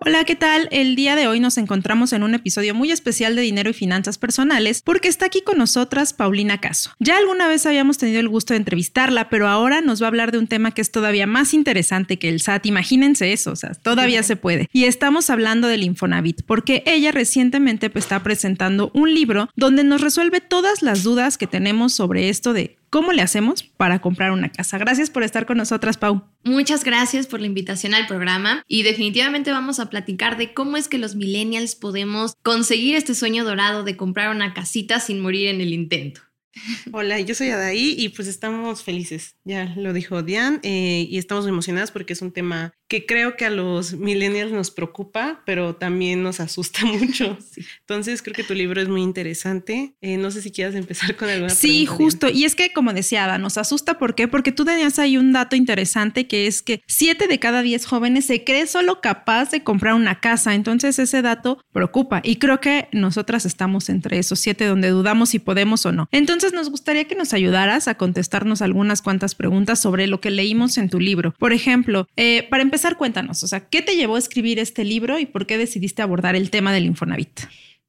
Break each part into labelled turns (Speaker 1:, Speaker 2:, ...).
Speaker 1: Hola, ¿qué tal? El día de hoy nos encontramos en un episodio muy especial de Dinero y Finanzas Personales porque está aquí con nosotras Paulina Caso. Ya alguna vez habíamos tenido el gusto de entrevistarla, pero ahora nos va a hablar de un tema que es todavía más interesante que el SAT. Imagínense eso, o sea, todavía se puede. Y estamos hablando del Infonavit porque ella recientemente pues, está presentando un libro donde nos resuelve todas las dudas que tenemos sobre esto de ¿Cómo le hacemos para comprar una casa? Gracias por estar con nosotras, Pau.
Speaker 2: Muchas gracias por la invitación al programa y definitivamente vamos a platicar de cómo es que los millennials podemos conseguir este sueño dorado de comprar una casita sin morir en el intento.
Speaker 3: Hola, yo soy Adaí y pues estamos felices, ya lo dijo Diane, eh, y estamos emocionadas porque es un tema que creo que a los millennials nos preocupa, pero también nos asusta mucho. Entonces creo que tu libro es muy interesante. Eh, no sé si quieras empezar con alguna
Speaker 1: Sí, justo. Y es que como decía Ada, nos asusta. ¿Por qué? Porque tú tenías ahí un dato interesante que es que 7 de cada 10 jóvenes se cree solo capaz de comprar una casa. Entonces ese dato preocupa. Y creo que nosotras estamos entre esos 7 donde dudamos si podemos o no. Entonces nos gustaría que nos ayudaras a contestarnos algunas cuantas preguntas sobre lo que leímos en tu libro. Por ejemplo, eh, para empezar, cuéntanos, o sea, ¿qué te llevó a escribir este libro y por qué decidiste abordar el tema del Infonavit?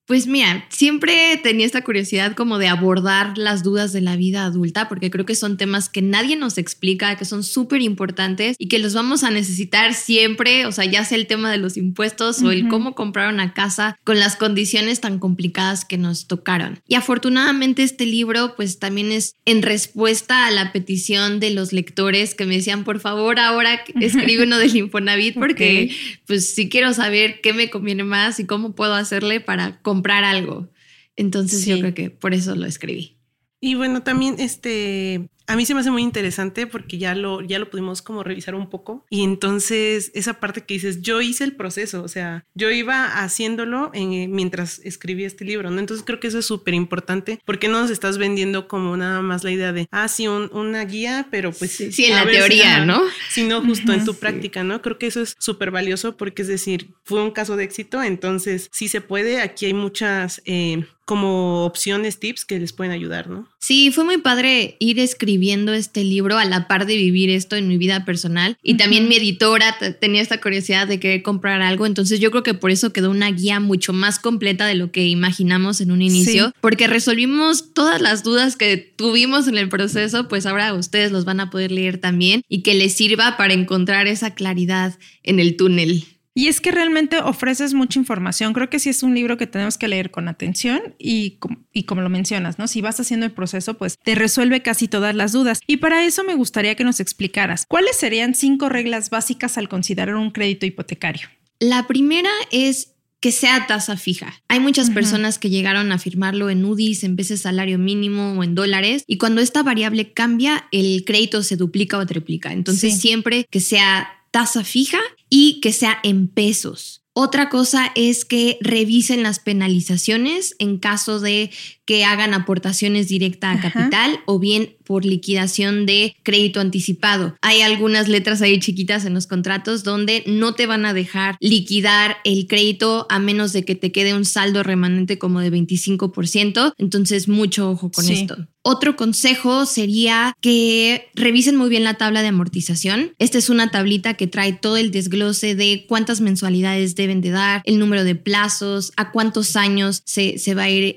Speaker 2: Pues mira, siempre tenía esta curiosidad como de abordar las dudas de la vida adulta, porque creo que son temas que nadie nos explica, que son súper importantes y que los vamos a necesitar siempre, o sea, ya sea el tema de los impuestos o el cómo comprar una casa con las condiciones tan complicadas que nos tocaron. Y afortunadamente este libro pues también es en respuesta a la petición de los lectores que me decían, por favor, ahora escribe uno del Infonavit, porque pues sí quiero saber qué me conviene más y cómo puedo hacerle para comprar comprar algo. Entonces yo creo que por eso lo escribí.
Speaker 3: Y bueno, también este, a mí se me hace muy interesante porque ya lo, ya lo pudimos como revisar un poco. Y entonces esa parte que dices, yo hice el proceso, o sea, yo iba haciéndolo mientras escribí este libro, ¿no? Entonces creo que eso es súper importante porque no nos estás vendiendo como nada más la idea de, ah, sí, una guía, pero pues...
Speaker 2: Sí, en la teoría, ¿no?
Speaker 3: Sino justo en tu práctica, ¿no? Creo que eso es súper valioso porque es decir, fue un caso de éxito, entonces sí se puede, aquí hay muchas... Eh, como opciones, tips que les pueden ayudar, ¿no?
Speaker 2: Sí, fue muy padre ir escribiendo este libro a la par de vivir esto en mi vida personal. Y también mi editora tenía esta curiosidad de querer comprar algo. Entonces yo creo que por eso quedó una guía mucho más completa de lo que imaginamos en un inicio, porque resolvimos todas las dudas que tuvimos en el proceso, pues ahora ustedes los van a poder leer también y que les sirva para encontrar esa claridad en el túnel.
Speaker 1: Y es que realmente ofreces mucha información. Creo que sí es un libro que tenemos que leer con atención y, y como lo mencionas, ¿no? Si vas haciendo el proceso, pues te resuelve casi todas las dudas. Y para eso me gustaría que nos explicaras cuáles serían cinco reglas básicas al considerar un crédito hipotecario.
Speaker 2: La primera es que sea tasa fija. Hay muchas personas que llegaron a firmarlo en UDIs, en veces salario mínimo o en dólares, y cuando esta variable cambia, el crédito se duplica o triplica. Entonces, siempre que sea tasa fija y que sea en pesos. Otra cosa es que revisen las penalizaciones en caso de que hagan aportaciones directas a capital o bien por liquidación de crédito anticipado. Hay algunas letras ahí chiquitas en los contratos donde no te van a dejar liquidar el crédito a menos de que te quede un saldo remanente como de 25%. Entonces, mucho ojo con esto. Otro consejo sería que revisen muy bien la tabla de amortización. Esta es una tablita que trae todo el desglose de cuántas mensualidades deben de dar, el número de plazos, a cuántos años se, va a ir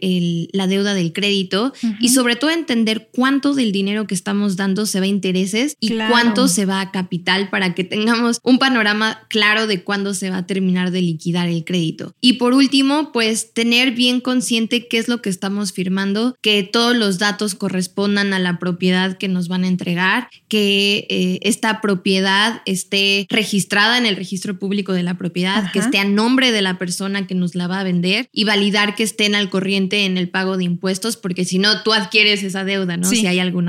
Speaker 2: la deuda del crédito y sobre todo entender cuánto del dinero que estamos dando se va a intereses y cuánto se va a capital para que tengamos un panorama claro de cuándo se va a terminar de liquidar el crédito. Y por último, pues tener bien consciente qué es lo que estamos firmando, que todos los datos correspondan a la propiedad que nos van a entregar, que eh, esta propiedad esté registrada en el registro público de la propiedad, que esté a nombre de la persona que nos la va a vender y validar que estén al corriente en el pago de impuestos, porque si no, tú adquieres esa deuda, ¿no? Si hay algún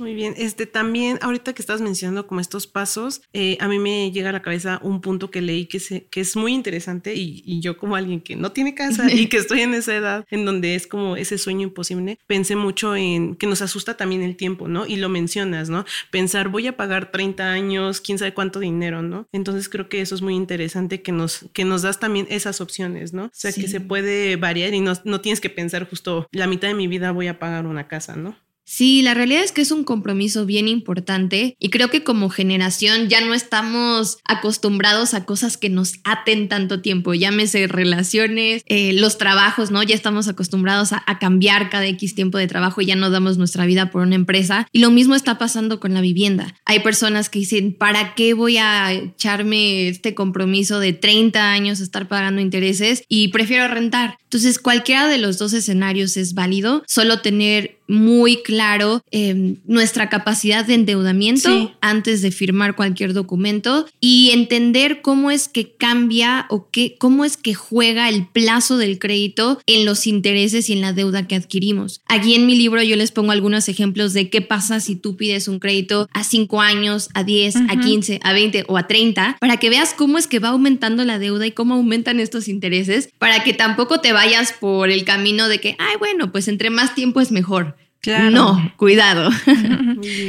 Speaker 3: Muy bien, este también, ahorita que estás mencionando como estos pasos, eh, a mí me llega a la cabeza un punto que leí que, se, que es muy interesante y, y yo como alguien que no tiene casa y que estoy en esa edad en donde es como ese sueño imposible, pensé mucho en que nos asusta también el tiempo, ¿no? Y lo mencionas, ¿no? Pensar, voy a pagar 30 años, quién sabe cuánto dinero, ¿no? Entonces creo que eso es muy interesante que nos, que nos das también esas opciones, ¿no? O sea,
Speaker 2: Sí.
Speaker 3: que se puede variar y no, no tienes que pensar justo la mitad de mi vida voy a pagar una casa, ¿no?
Speaker 2: Sí, la realidad es que es un compromiso bien importante y creo que como generación ya no estamos acostumbrados a cosas que nos aten tanto tiempo, llámese relaciones, eh, los trabajos, ¿no? Ya estamos acostumbrados a, a cambiar cada X tiempo de trabajo y ya no damos nuestra vida por una empresa. Y lo mismo está pasando con la vivienda. Hay personas que dicen, ¿para qué voy a echarme este compromiso de 30 años a estar pagando intereses y prefiero rentar? Entonces, cualquiera de los dos escenarios es válido, solo tener muy claro eh, nuestra capacidad de endeudamiento
Speaker 3: Sí.
Speaker 2: antes de firmar cualquier documento y entender cómo es que cambia o qué, cómo es que juega el plazo del crédito en los intereses y en la deuda que adquirimos. Aquí en mi libro yo les pongo algunos ejemplos de qué pasa si tú pides un crédito a 5 años, a 10, a
Speaker 1: Ujú.
Speaker 2: 15, a 20 o a 30, para que veas cómo es que va aumentando la deuda y cómo aumentan estos intereses, para que tampoco te vayas por el camino de que, ay, bueno, pues entre más tiempo es mejor.
Speaker 1: Claro.
Speaker 2: No, cuidado.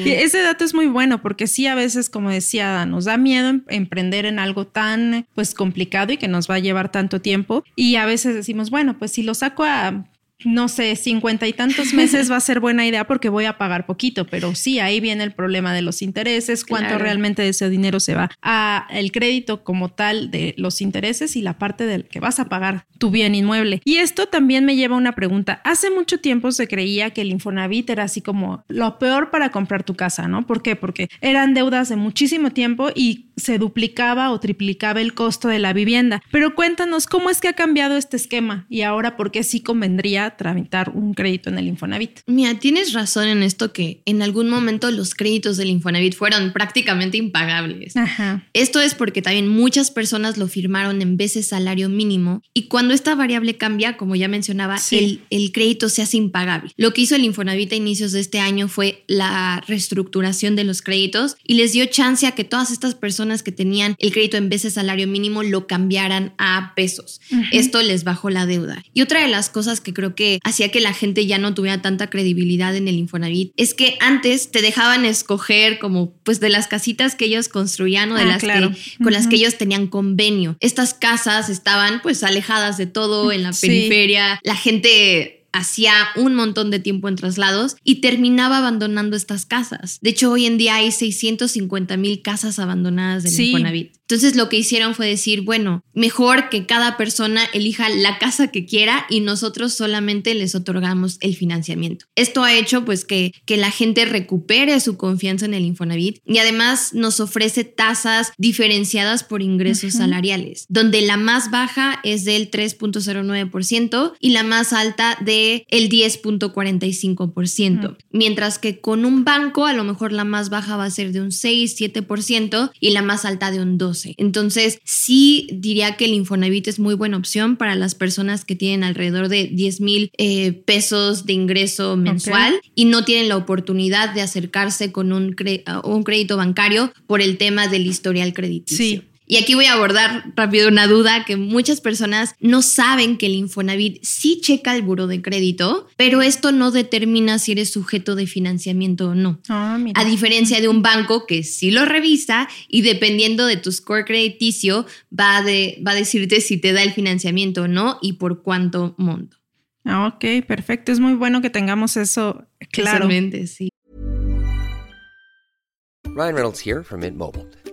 Speaker 1: Ese dato es muy bueno porque sí a veces, como decía, nos da miedo em- emprender en algo tan pues complicado y que nos va a llevar tanto tiempo. Y a veces decimos, bueno, pues si lo saco a no sé, cincuenta y tantos meses va a ser buena idea porque voy a pagar poquito, pero sí, ahí viene el problema de los intereses, cuánto
Speaker 2: Claro.
Speaker 1: realmente de ese dinero se va a el crédito como tal de los intereses y la parte del que vas a pagar tu bien inmueble. Y esto también me lleva a una pregunta. Hace mucho tiempo se creía que el Infonavit era así como lo peor para comprar tu casa, ¿no? ¿Por qué? Porque eran deudas de muchísimo tiempo y se duplicaba o triplicaba el costo de la vivienda. Pero cuéntanos cómo es que ha cambiado este esquema y ahora por qué sí convendría tramitar un crédito en el Infonavit.
Speaker 2: Mira, tienes razón en esto que en algún momento los créditos del Infonavit fueron prácticamente impagables.
Speaker 1: Ajá.
Speaker 2: Esto es porque también muchas personas lo firmaron en veces salario mínimo y cuando esta variable cambia, como ya mencionaba,
Speaker 1: Sí.
Speaker 2: el, el crédito se hace impagable. Lo que hizo el Infonavit a inicios de este año fue la reestructuración de los créditos y les dio chance a que todas estas personas que tenían el crédito en veces salario mínimo lo cambiaran a pesos. Esto les bajó la deuda. Y otra de las cosas que creo que hacía que la gente ya no tuviera tanta credibilidad en el Infonavit es que antes te dejaban escoger como pues de las casitas que ellos construían o de
Speaker 1: Ah,
Speaker 2: las
Speaker 1: claro.
Speaker 2: que con las que ellos tenían convenio. Estas casas estaban pues alejadas de todo en la
Speaker 1: Sí.
Speaker 2: periferia. La gente hacía un montón de tiempo en traslados y terminaba abandonando estas casas. De hecho, hoy en día hay 650 mil casas abandonadas del
Speaker 1: Sí.
Speaker 2: Infonavit. Entonces lo que hicieron fue decir, bueno, mejor que cada persona elija la casa que quiera y nosotros solamente les otorgamos el financiamiento. Esto ha hecho pues que, que la gente recupere su confianza en el Infonavit y además nos ofrece tasas diferenciadas por ingresos salariales, donde la más baja es del 3.09% y la más alta de el 10.45%,
Speaker 1: Ujú.
Speaker 2: mientras que con un banco a lo mejor la más baja va a ser de un 6-7% y la más alta de un 12. Entonces, sí diría que el Infonavit es muy buena opción para las personas que tienen alrededor de 10 mil eh, pesos de ingreso mensual y no tienen la oportunidad de acercarse con un, cre- un crédito bancario por el tema del historial crediticio.
Speaker 1: Sí.
Speaker 2: Y aquí voy a abordar rápido una duda que muchas personas no saben que el Infonavit sí checa el buro de crédito, pero esto no determina si eres sujeto de financiamiento o no.
Speaker 1: Ah.
Speaker 2: A diferencia de un banco que sí lo revisa y dependiendo de tu score crediticio va, de, va a decirte si te da el financiamiento o no y por cuánto monto.
Speaker 1: Ah, ok, perfecto. Es muy bueno que tengamos eso claro.
Speaker 2: Sí.
Speaker 4: Ryan Reynolds here from Mint Mobile.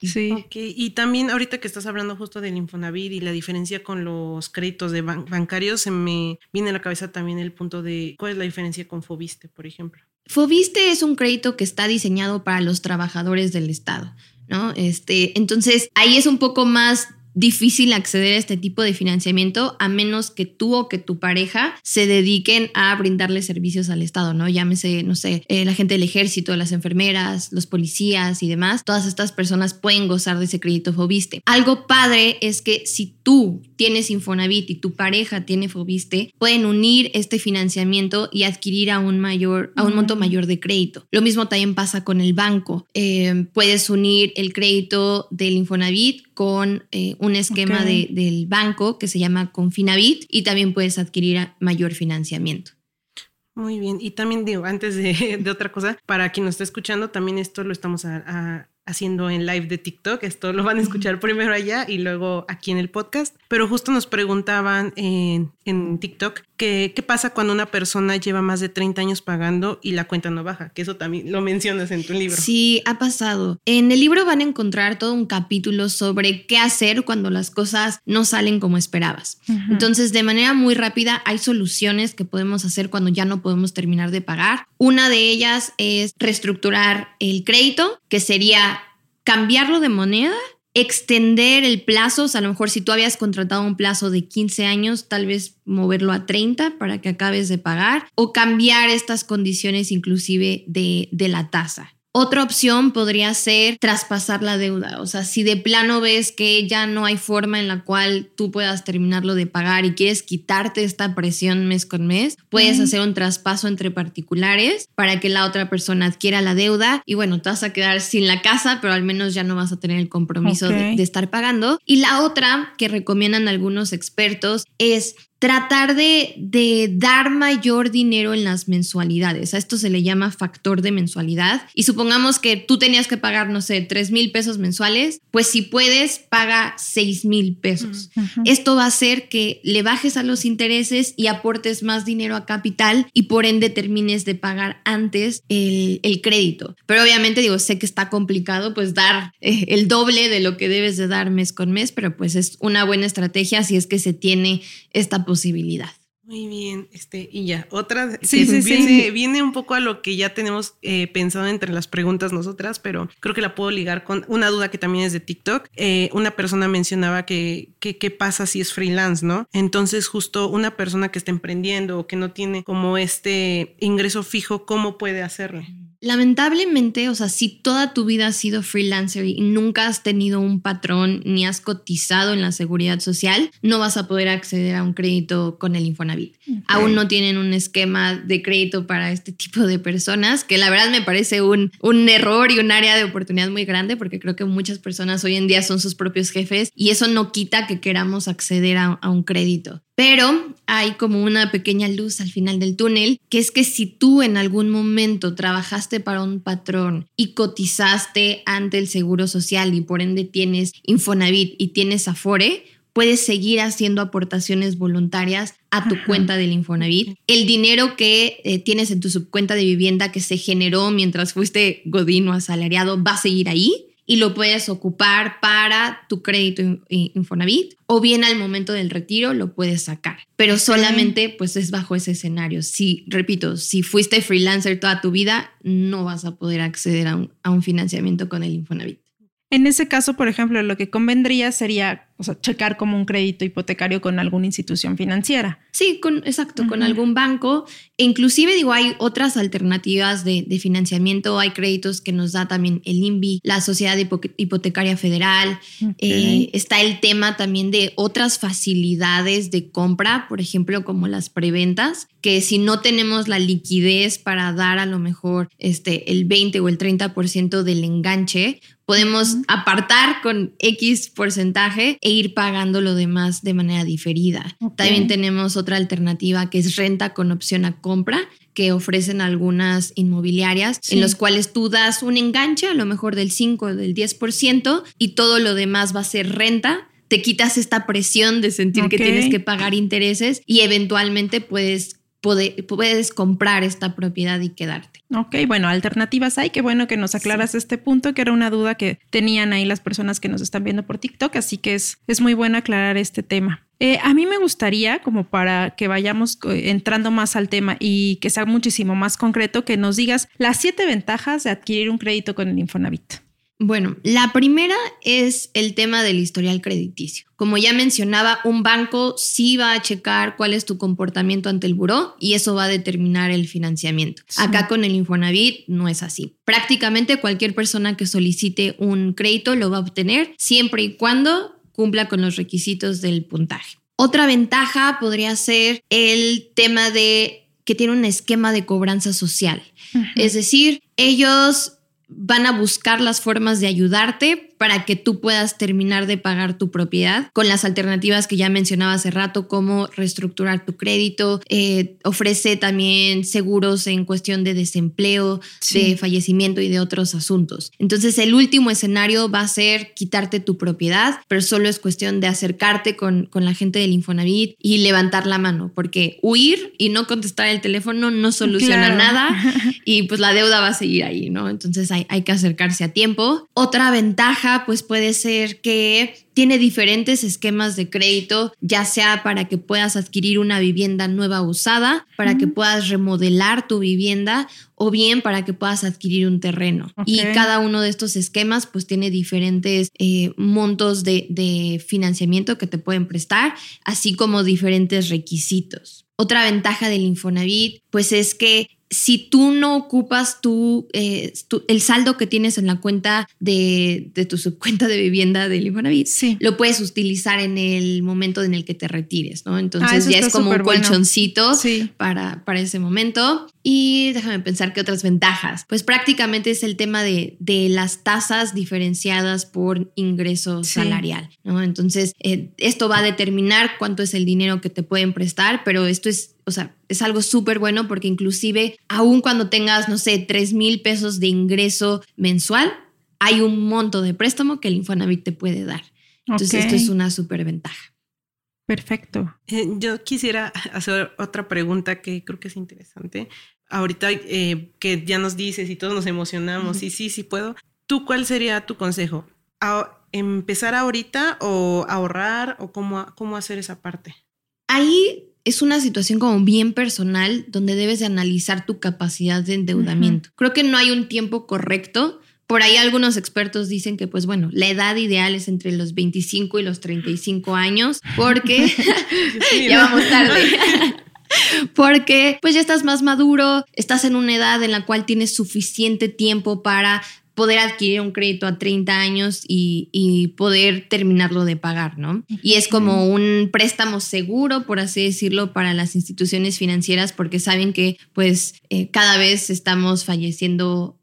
Speaker 1: Sí.
Speaker 3: Ok, y también ahorita que estás hablando justo del Infonavit y la diferencia con los créditos de ban- bancarios, se me viene a la cabeza también el punto de cuál es la diferencia con Fobiste, por ejemplo.
Speaker 2: Fobiste es un crédito que está diseñado para los trabajadores del Estado, ¿no? Este, entonces, ahí es un poco más difícil acceder a este tipo de financiamiento a menos que tú o que tu pareja se dediquen a brindarle servicios al Estado, ¿no? Llámese, no sé, eh, la gente del ejército, las enfermeras, los policías y demás. Todas estas personas pueden gozar de ese crédito Fobiste. Algo padre es que si tú tienes Infonavit y tu pareja tiene Fobiste, pueden unir este financiamiento y adquirir a un mayor, a un monto mayor de crédito. Lo mismo también pasa con el banco. Eh, puedes unir el crédito del Infonavit con eh, un esquema
Speaker 1: Ok.
Speaker 2: de- del banco que se llama Confinavit y también puedes adquirir mayor financiamiento.
Speaker 3: Muy bien, y también digo, antes de, de otra cosa, para quien nos está escuchando, también esto lo estamos a- a- haciendo en live de TikTok, esto lo van a escuchar primero allá y luego aquí en el podcast, pero justo nos preguntaban en, en TikTok que, qué pasa cuando una persona lleva más de 30 años pagando y la cuenta no baja, que eso también lo mencionas en tu libro.
Speaker 2: Sí, ha pasado. En el libro van a encontrar todo un capítulo sobre qué hacer cuando las cosas no salen como esperabas. Entonces, de manera muy rápida, hay soluciones que podemos hacer cuando ya no podemos terminar de pagar. Una de ellas es reestructurar el crédito, que sería cambiarlo de moneda extender el plazo, o sea, a lo mejor si tú habías contratado un plazo de 15 años, tal vez moverlo a 30 para que acabes de pagar o cambiar estas condiciones inclusive de, de la tasa. Otra opción podría ser traspasar la deuda. O sea, si de plano ves que ya no hay forma en la cual tú puedas terminarlo de pagar y quieres quitarte esta presión mes con mes, puedes hacer un traspaso entre particulares para que la otra persona adquiera la deuda y bueno, te vas a quedar sin la casa, pero al menos ya no vas a tener el compromiso de, estar pagando. Y la otra que recomiendan algunos expertos es tratar de, de dar mayor dinero en las mensualidades. A esto se le llama factor de mensualidad. Y supongamos que tú tenías que pagar, no sé, 3 mil pesos mensuales, pues si puedes, paga 6 mil pesos. Esto va a hacer que le bajes a los intereses y aportes más dinero a capital y por ende termines de pagar antes el, el crédito. Pero obviamente digo, sé que está complicado pues dar eh, el doble de lo que debes de dar mes con mes, pero pues es una buena estrategia si es que se tiene esta posibilidad.
Speaker 3: Muy bien, este, y ya, otra
Speaker 1: Sí,
Speaker 3: que
Speaker 1: sí, sí.
Speaker 3: viene, viene un poco a lo que ya tenemos eh, pensado entre las preguntas nosotras, pero creo que la puedo ligar con una duda que también es de TikTok. Eh, una persona mencionaba que, que qué pasa si es freelance, ¿no? Entonces, justo una persona que está emprendiendo o que no tiene como este ingreso fijo, ¿cómo puede hacerle?
Speaker 2: Lamentablemente, o sea, si toda tu vida has sido freelancer y nunca has tenido un patrón ni has cotizado en la seguridad social, no vas a poder acceder a un crédito con el Infonavit. Aún no tienen un esquema de crédito para este tipo de personas, que la verdad me parece un, un error y un área de oportunidad muy grande, porque creo que muchas personas hoy en día son sus propios jefes y eso no quita que queramos acceder a, a un crédito. Pero hay como una pequeña luz al final del túnel, que es que si tú en algún momento trabajaste para un patrón y cotizaste ante el Seguro Social y por ende tienes Infonavit y tienes Afore, puedes seguir haciendo aportaciones voluntarias a tu cuenta del Infonavit. El dinero que eh, tienes en tu subcuenta de vivienda que se generó mientras fuiste godín o asalariado va a seguir ahí y lo puedes ocupar para tu crédito in- in- Infonavit o bien al momento del retiro lo puedes sacar, pero solamente pues es bajo ese escenario. Si, repito, si fuiste freelancer toda tu vida, no vas a poder acceder a un, a un financiamiento con el Infonavit.
Speaker 1: En ese caso, por ejemplo, lo que convendría sería o sea, checar como un crédito hipotecario con alguna institución financiera.
Speaker 2: Sí, con, exacto, con algún banco. E inclusive, digo, hay otras alternativas de, financiamiento. Hay créditos que nos da también el INVI, la Sociedad Hipotecaria Federal. Eh, está el tema también de otras facilidades de compra, por ejemplo, como las preventas, que si no tenemos la liquidez para dar a lo mejor este, el 20 o el 30% del enganche, podemos apartar con X porcentaje e ir pagando lo demás de manera diferida. También tenemos otra alternativa que es renta con opción a compra que ofrecen algunas inmobiliarias en los cuales tú das un enganche a lo mejor del 5 o del 10% y todo lo demás va a ser renta. Te quitas esta presión de sentir que tienes que pagar intereses y eventualmente puedes puedes comprar esta propiedad y quedarte.
Speaker 1: Ok, bueno, alternativas hay. Qué bueno que nos aclaras este punto, que era una duda que tenían ahí las personas que nos están viendo por TikTok, así que es, es muy bueno aclarar este tema. Eh, a mí me gustaría, como para que vayamos eh, entrando más al tema y que sea muchísimo más concreto, que nos digas las siete ventajas de adquirir un crédito con el Infonavit.
Speaker 2: Bueno, la primera es el tema del historial crediticio. Como ya mencionaba, un banco sí va a checar cuál es tu comportamiento ante el buró y eso va a determinar el financiamiento. Acá con el Infonavit no es así. Prácticamente cualquier persona que solicite un crédito lo va a obtener siempre y cuando cumpla con los requisitos del puntaje. Otra ventaja podría ser el tema de que tiene un esquema de cobranza social. Es decir, ellos van a buscar las formas de ayudarte para que tú puedas terminar de pagar tu propiedad con las alternativas que ya mencionaba hace rato, como reestructurar tu crédito, eh, ofrece también seguros en cuestión de desempleo, de fallecimiento y de otros asuntos. Entonces el último escenario va a ser quitarte tu propiedad, pero solo es cuestión de acercarte con, con la gente del Infonavit y levantar la mano, porque huir y no contestar el teléfono no soluciona nada y pues la deuda va a seguir ahí, ¿no? Entonces hay, hay que acercarse a tiempo. Otra ventaja pues puede ser que tiene diferentes esquemas de crédito, ya sea para que puedas adquirir una vivienda nueva usada, para que puedas remodelar tu vivienda o bien para que puedas adquirir un terreno. Y cada uno de estos esquemas pues tiene diferentes eh, montos de, de financiamiento que te pueden prestar, así como diferentes requisitos. Otra ventaja del Infonavit pues es que si tú no ocupas eh, tu, el saldo que tienes en la cuenta de, tu subcuenta de vivienda del Infonavit, lo puedes utilizar en el momento en el que te retires, ¿no? Entonces ah, ya es como un colchoncito para, para ese momento. Y déjame pensar qué otras ventajas. Pues prácticamente es el tema de, las tasas diferenciadas por ingreso salarial, ¿no? Entonces, eh, esto va a determinar cuánto es el dinero que te pueden prestar, pero esto es, o sea, es algo súper bueno porque inclusive, aun cuando tengas, no sé, 3 mil pesos de ingreso mensual, hay un monto de préstamo que el Infonavit te puede dar. Entonces, esto es una súper ventaja.
Speaker 1: Perfecto.
Speaker 3: Eh, yo quisiera hacer otra pregunta que creo que es interesante ahorita eh, que ya nos dices y todos nos emocionamos, y sí, sí puedo, ¿tú cuál sería tu consejo? ¿Empezar ahorita o ahorrar o cómo, cómo hacer esa parte?
Speaker 2: Ahí es una situación como bien personal donde debes de analizar tu capacidad de endeudamiento. Creo que no hay un tiempo correcto. Por ahí algunos expertos dicen que, pues bueno, la edad ideal es entre los 25 y los 35 años, porque ya vamos tarde. porque pues ya estás más maduro, estás en una edad en la cual tienes suficiente tiempo para poder adquirir un crédito a 30 años y, poder terminarlo de pagar, ¿no? Y es como un préstamo seguro, por así decirlo, para las instituciones financieras porque saben que pues eh, cada vez estamos falleciendo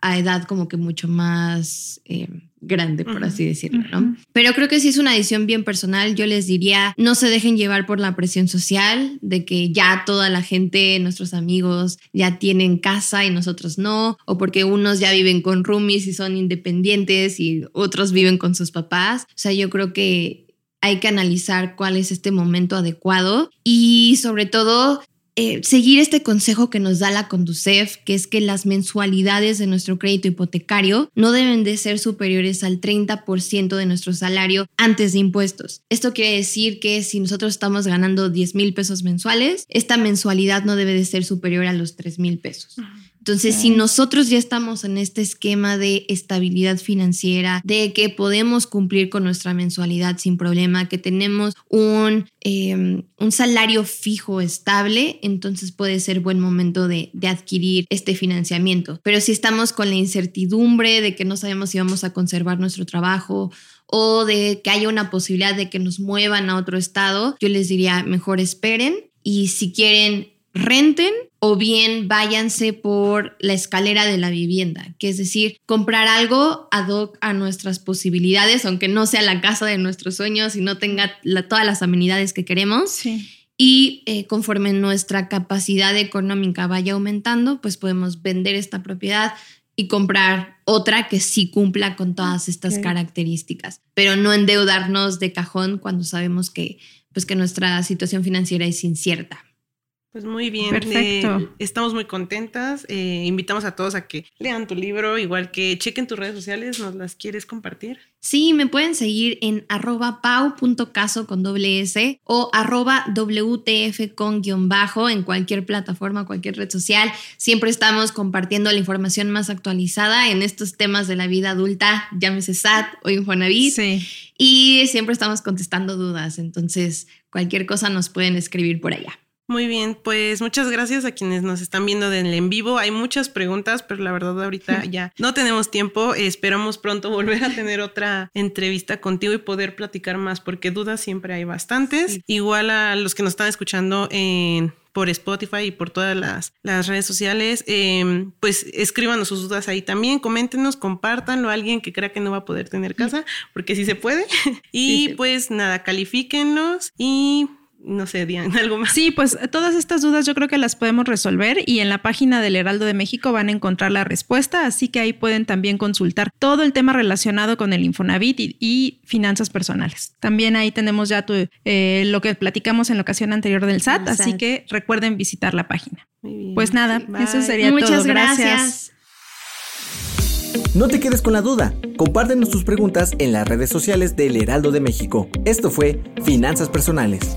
Speaker 2: a edad como que mucho más... Eh, grande, por así decirlo, ¿no? Pero creo que si es una decisión bien personal. Yo les diría, no se dejen llevar por la presión social de que ya toda la gente, nuestros amigos, ya tienen casa y nosotros no, o porque unos ya viven con roomies y son independientes y otros viven con sus papás. O sea, yo creo que hay que analizar cuál es este momento adecuado y sobre todo eh, seguir este consejo que nos da la Conducef, que es que las mensualidades de nuestro crédito hipotecario no deben de ser superiores al 30% de nuestro salario antes de impuestos. Esto quiere decir que si nosotros estamos ganando 10 mil pesos mensuales, esta mensualidad no debe de ser superior a los 3 mil pesos. Entonces, si nosotros ya estamos en este esquema de estabilidad financiera, de que podemos cumplir con nuestra mensualidad sin problema, que tenemos un, em, un salario fijo estable, entonces puede ser buen momento de, de adquirir este financiamiento. Pero si estamos con la incertidumbre de que no sabemos si vamos a conservar nuestro trabajo o de que haya una posibilidad de que nos muevan a otro estado, yo les diría mejor esperen y si quieren renten o bien váyanse por la escalera de la vivienda, que es decir, comprar algo ad hoc a nuestras posibilidades, aunque no sea la casa de nuestros sueños y no tenga todas las amenidades que queremos. Y eh, conforme nuestra capacidad económica vaya aumentando, pues podemos vender esta propiedad y comprar otra que sí cumpla con todas estas características, pero no endeudarnos de cajón cuando sabemos que, pues que nuestra situación financiera es incierta.
Speaker 3: Pues muy bien,
Speaker 1: Perfecto.
Speaker 3: eh, estamos muy contentas. eh, invitamos a todos a que lean tu libro, igual que chequen tus redes sociales, ¿nos las quieres compartir?
Speaker 2: Sí, me pueden seguir en arroba pau.caso con doble S o arroba WTF con guion bajo en cualquier plataforma, cualquier red social. Siempre estamos compartiendo la información más actualizada en estos temas de la vida adulta, llámese SAT o Infonavit.
Speaker 1: Sí.
Speaker 2: Y siempre estamos contestando dudas, entonces cualquier cosa nos pueden escribir por allá.
Speaker 3: Muy bien, pues muchas gracias a quienes nos están viendo en el en vivo. Hay muchas preguntas, pero la verdad ahorita ya no tenemos tiempo. Esperamos pronto volver a tener otra entrevista contigo y poder platicar más, porque dudas siempre hay bastantes. Igual a los que nos están escuchando en por Spotify y por todas las, las redes sociales, eh, pues escríbanos sus dudas ahí también, coméntenos, compártanlo a alguien que crea que no va a poder tener casa, porque sí se puede. y pues nada, califíquenlos y no sé, Diana, algo más.
Speaker 1: Sí, pues todas estas dudas yo creo que las podemos resolver y en la página del Heraldo de México van a encontrar la respuesta, así que ahí pueden también consultar todo el tema relacionado con el Infonavit y, y finanzas personales. También ahí tenemos ya tu, eh, lo que platicamos en la ocasión anterior del SAT, así que recuerden visitar la página.
Speaker 3: Muy bien.
Speaker 1: Pues nada,
Speaker 3: Sí,
Speaker 1: eso sería
Speaker 2: Muchas
Speaker 1: todo.
Speaker 2: gracias.
Speaker 5: No te quedes con la duda. Compártenos tus preguntas en las redes sociales del Heraldo de México. Esto fue Finanzas Personales.